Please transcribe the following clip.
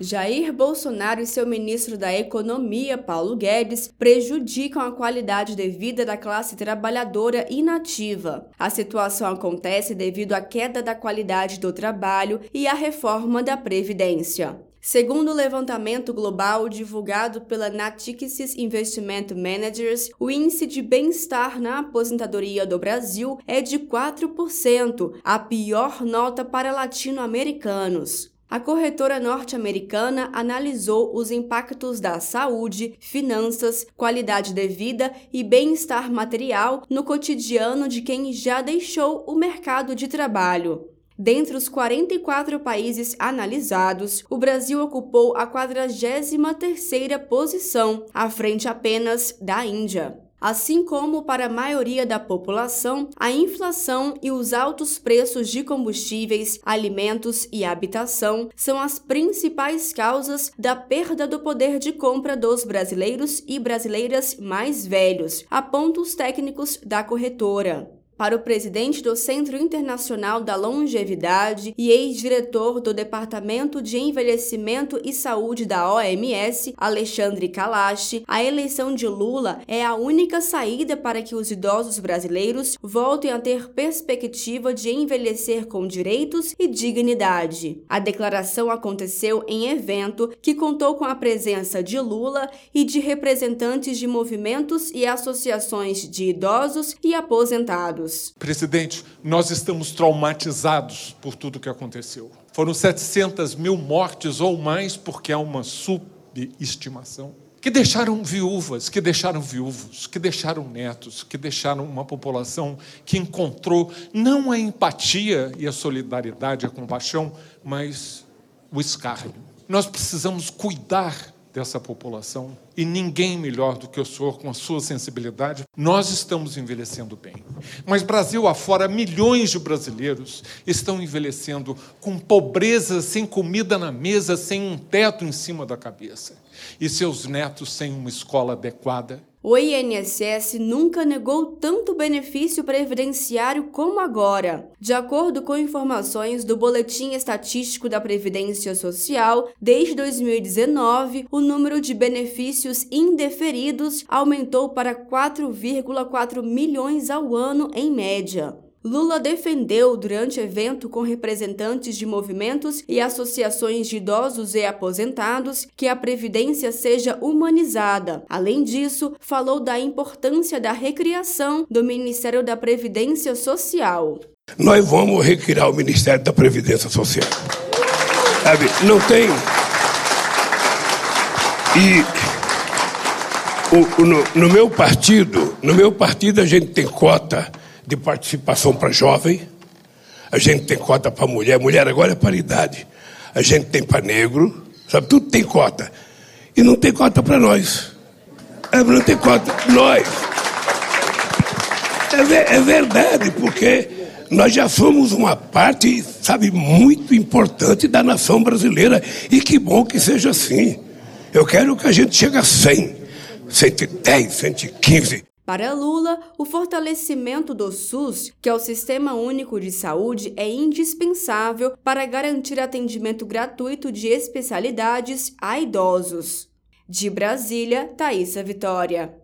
Jair Bolsonaro e seu ministro da Economia, Paulo Guedes, prejudicam a qualidade de vida da classe trabalhadora inativa. A situação acontece devido à queda da qualidade do trabalho e à reforma da Previdência. Segundo o levantamento global divulgado pela Natixis Investment Managers, o índice de bem-estar na aposentadoria do Brasil é de 4%, a pior nota para latino-americanos. A corretora norte-americana analisou os impactos da saúde, finanças, qualidade de vida e bem-estar material no cotidiano de quem já deixou o mercado de trabalho. Dentre os 44 países analisados, o Brasil ocupou a 43ª posição, à frente apenas da Índia. Assim como para a maioria da população, a inflação e os altos preços de combustíveis, alimentos e habitação são as principais causas da perda do poder de compra dos brasileiros e brasileiras mais velhos, apontam os técnicos da corretora. Para o presidente do Centro Internacional da Longevidade e ex-diretor do Departamento de Envelhecimento e Saúde da OMS, Alexandre Kalash, a eleição de Lula é a única saída para que os idosos brasileiros voltem a ter perspectiva de envelhecer com direitos e dignidade. A declaração aconteceu em evento que contou com a presença de Lula e de representantes de movimentos e associações de idosos e aposentados. Presidente, nós estamos traumatizados por tudo que aconteceu. Foram 700 mil mortes ou mais, porque há uma subestimação. Que deixaram viúvas, que deixaram viúvos, que deixaram netos, que deixaram uma população que encontrou não a empatia e a solidariedade, a compaixão, mas o escárnio. Nós precisamos cuidar dessa população e ninguém melhor do que o senhor com a sua sensibilidade. Nós estamos envelhecendo bem. Mas Brasil afora, milhões de brasileiros estão envelhecendo com pobreza, sem comida na mesa, sem um teto em cima da cabeça. E seus netos sem uma escola adequada o INSS nunca negou tanto benefício previdenciário como agora. De acordo com informações do Boletim Estatístico da Previdência Social, desde 2019, o número de benefícios indeferidos aumentou para 4,4 milhões ao ano em média. Lula defendeu durante evento com representantes de movimentos e associações de idosos e aposentados que a previdência seja humanizada. Além disso, falou da importância da recriação do Ministério da Previdência Social. Nós vamos recriar o Ministério da Previdência Social. Sabe, não tem. E o, o, no, no meu partido, no meu partido a gente tem cota de participação para jovem, a gente tem cota para mulher, mulher agora é paridade, a gente tem para negro, sabe, tudo tem cota. E não tem cota para nós. É, não tem cota nós. É, é verdade, porque nós já somos uma parte, sabe, muito importante da nação brasileira. E que bom que seja assim. Eu quero que a gente chegue a 100, 110, 115. Para Lula, o fortalecimento do SUS, que é o Sistema Único de Saúde, é indispensável para garantir atendimento gratuito de especialidades a idosos. De Brasília, Thaisa Vitória.